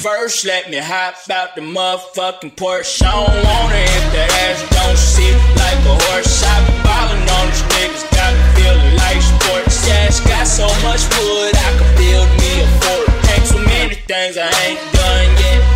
First, let me hop out the motherfucking Porsche. I don't want it if that ass don't sit like a horse. I be ballin' on these niggas, got me feeling like sports. Yeah, it's got so much wood, I could build me a fort. Ain't too many things I ain't done yet.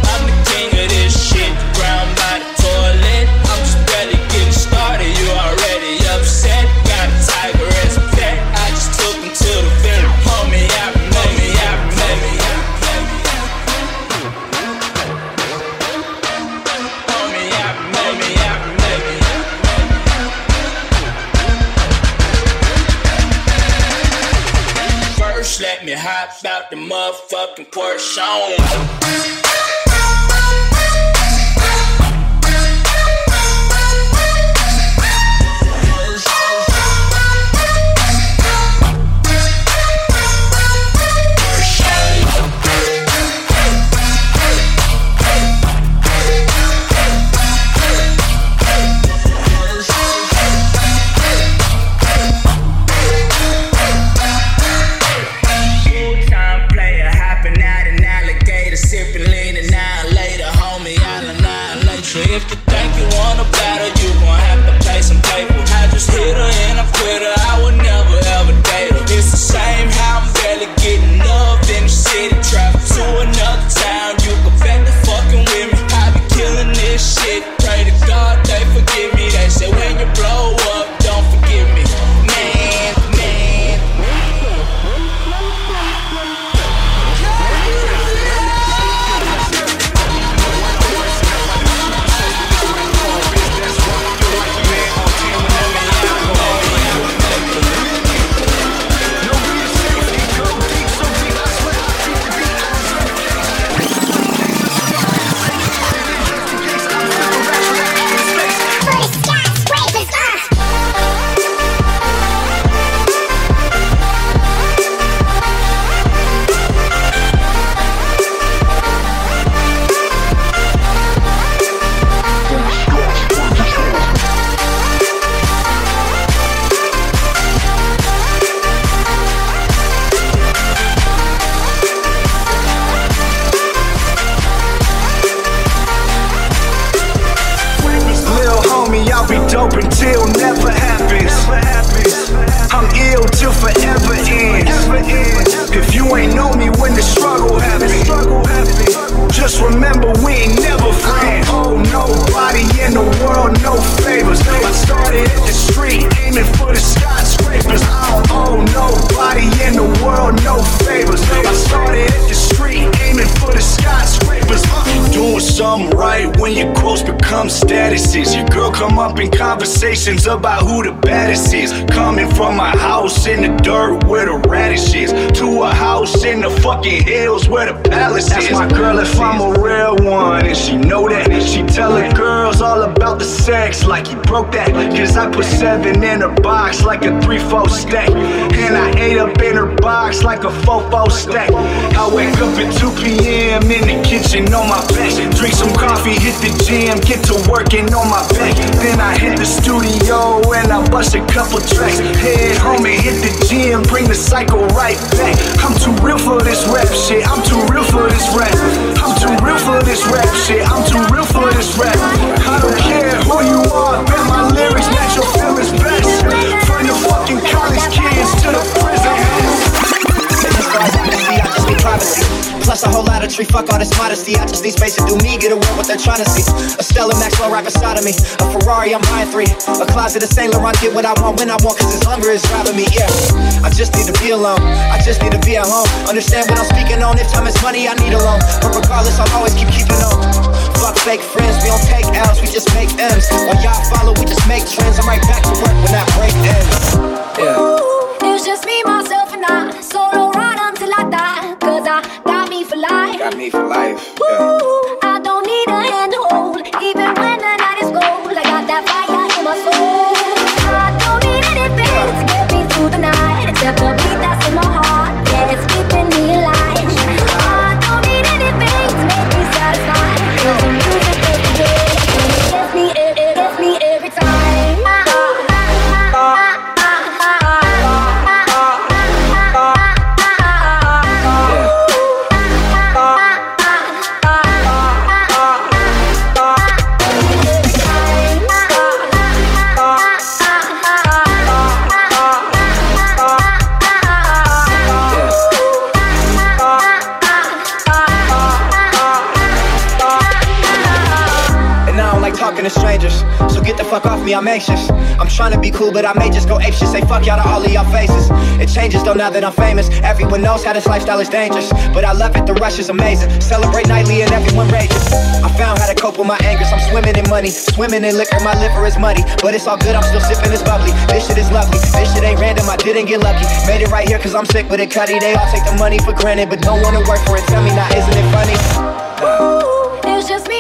We ain't never friends. Oh, nobody in the world, no favors. I started at the street, aiming for the skyscrapers. I don't owe nobody in the world, no favors. I started at the street, aiming for the skyscrapers. Uh, doing something right when your quotes become statuses. Your girl come up in conversations about who the baddest is. Coming from a house in the dirt where the radish is to a house in the fucking hills where the palace is. That's my girl if I'm a real one, and she know that. She tell her girls all about the sex like you broke that. Cause I put seven in her box like a 3-4 stack. And I ate up in her box like a 4-4 stack. I wake up at 2 p.m. in the kitchen on my back. Drink some coffee, hit the gym, get to working on my back. Then I hit the studio and I bust a couple tracks. Head home and hit the gym, bring the cycle right back. I'm too real for this rap shit. I'm too real for this rap. I'm too real for this rap shit. I'm too real for this rap. I don't care who you are, bet my lyrics match your feelings best. From the fucking college kids to the prison privacy. Plus a whole lot of tree, fuck all this modesty. I just need space to do me, get away what they're trying to see. A Stella Maxwell right beside of me. A Ferrari, I'm buying three. A closet of Saint Laurent, get what I want when I want, cause this hunger is driving me, yeah. I just need to be alone. I just need to be at home. Understand what I'm speaking on. If time is money, I need a loan. But regardless, I'll always keep keeping on. Fuck fake friends, we don't take L's, we just make M's. While y'all follow, we just make trends. I'm right back to work when that break ends. Yeah. It's just me, myself, and I. life. Ooh, So get the fuck off me, I'm anxious. I'm trying to be cool, but I may just go apeshit. Say fuck y'all to all of y'all faces. It changes though now that I'm famous. Everyone knows how this lifestyle is dangerous. But I love it, the rush is amazing. Celebrate nightly and everyone rages. I found how to cope with my angers. I'm swimming in money, swimming in liquor. My liver is muddy, but it's all good. I'm still sipping this bubbly. This shit is lovely. This shit ain't random. I didn't get lucky. Made it right here cause I'm sick with it, cutty. They all take the money for granted, but don't wanna work for it. Tell me now, isn't it funny? Ooh, it's just me.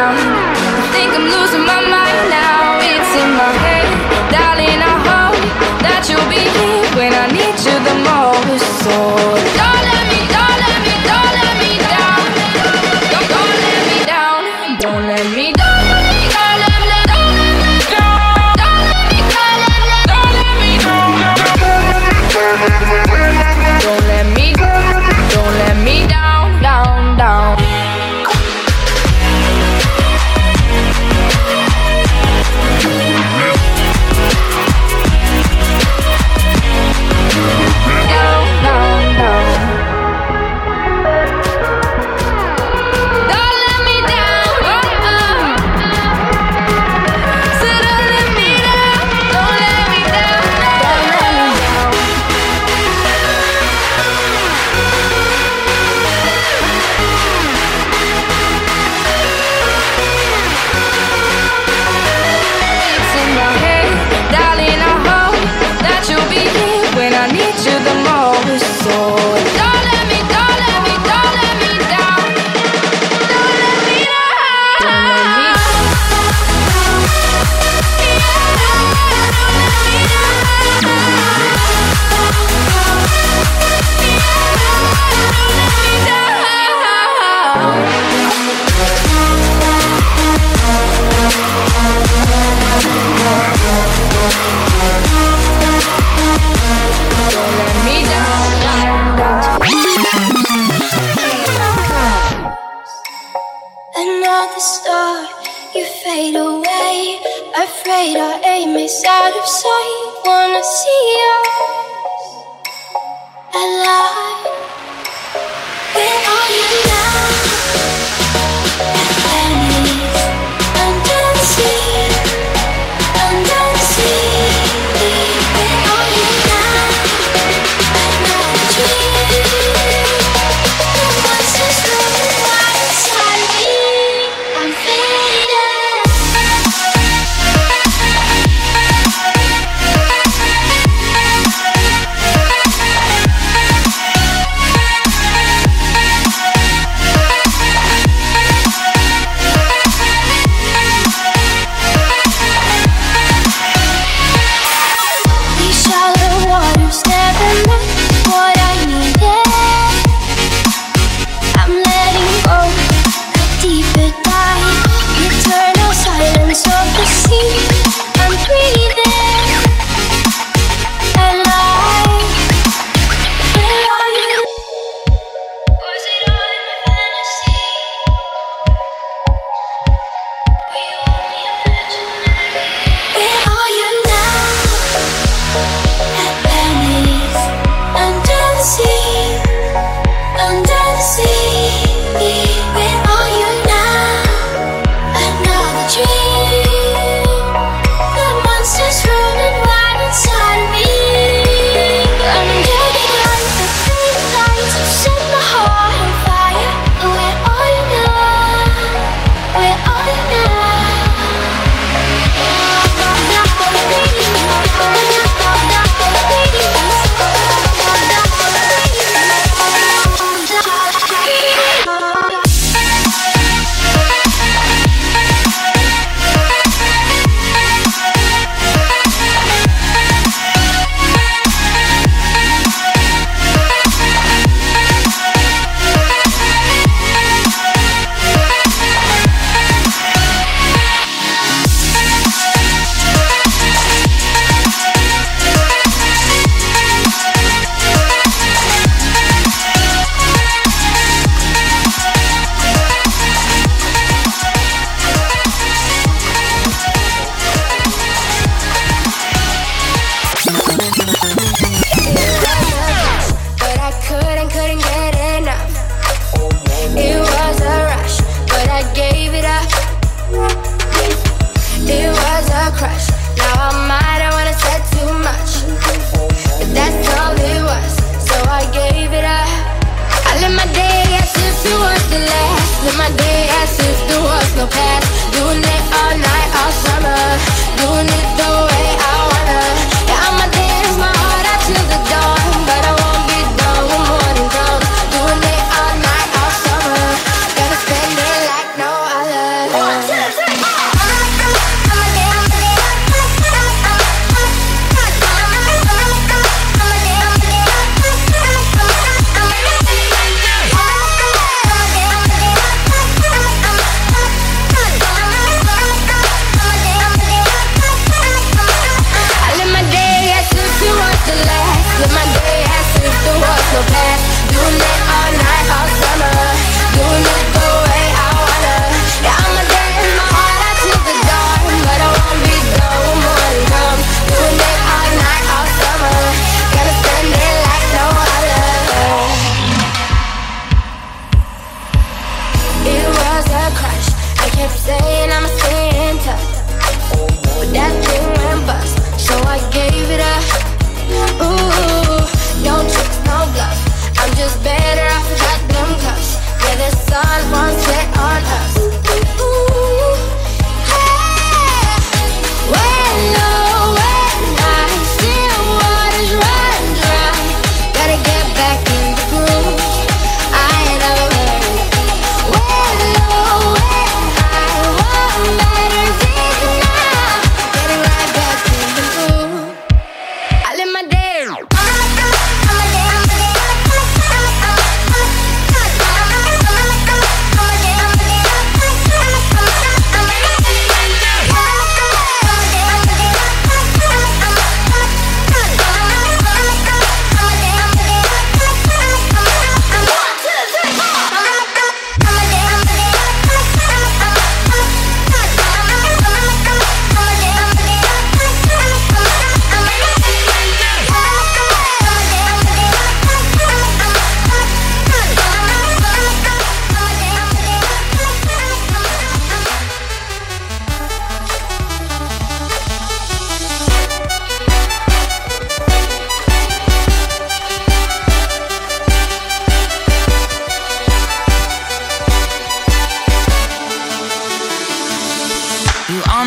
down. afraid our aim is out of sight. Wanna see us alive? Where are you?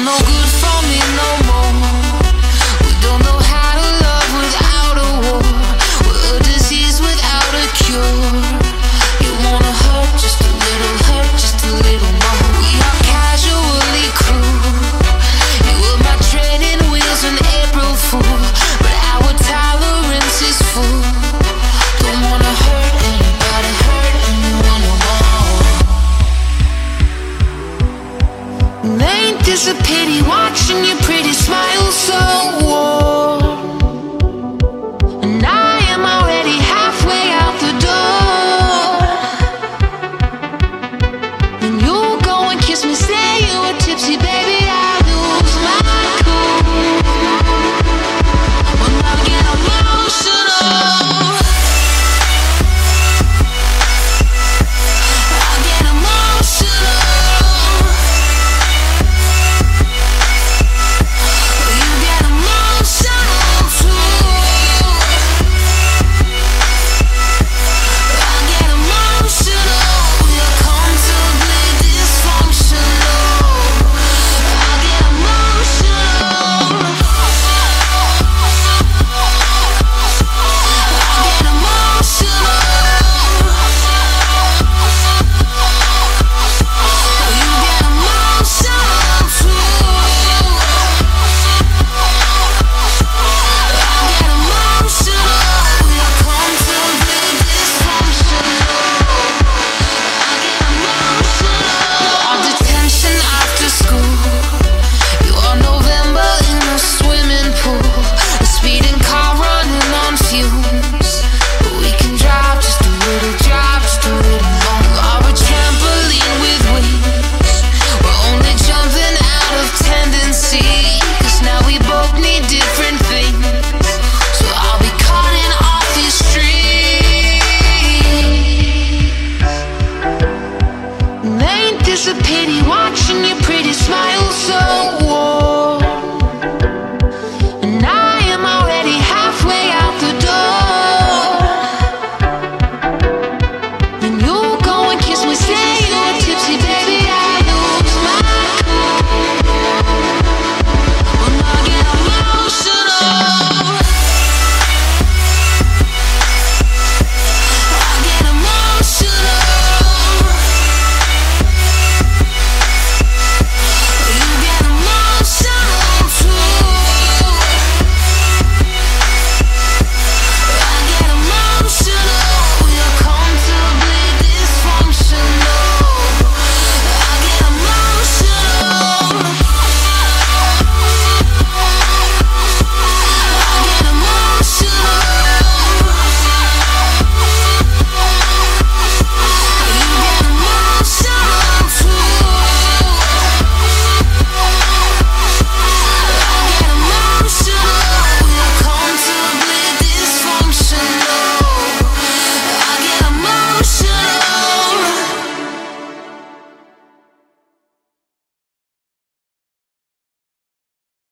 No good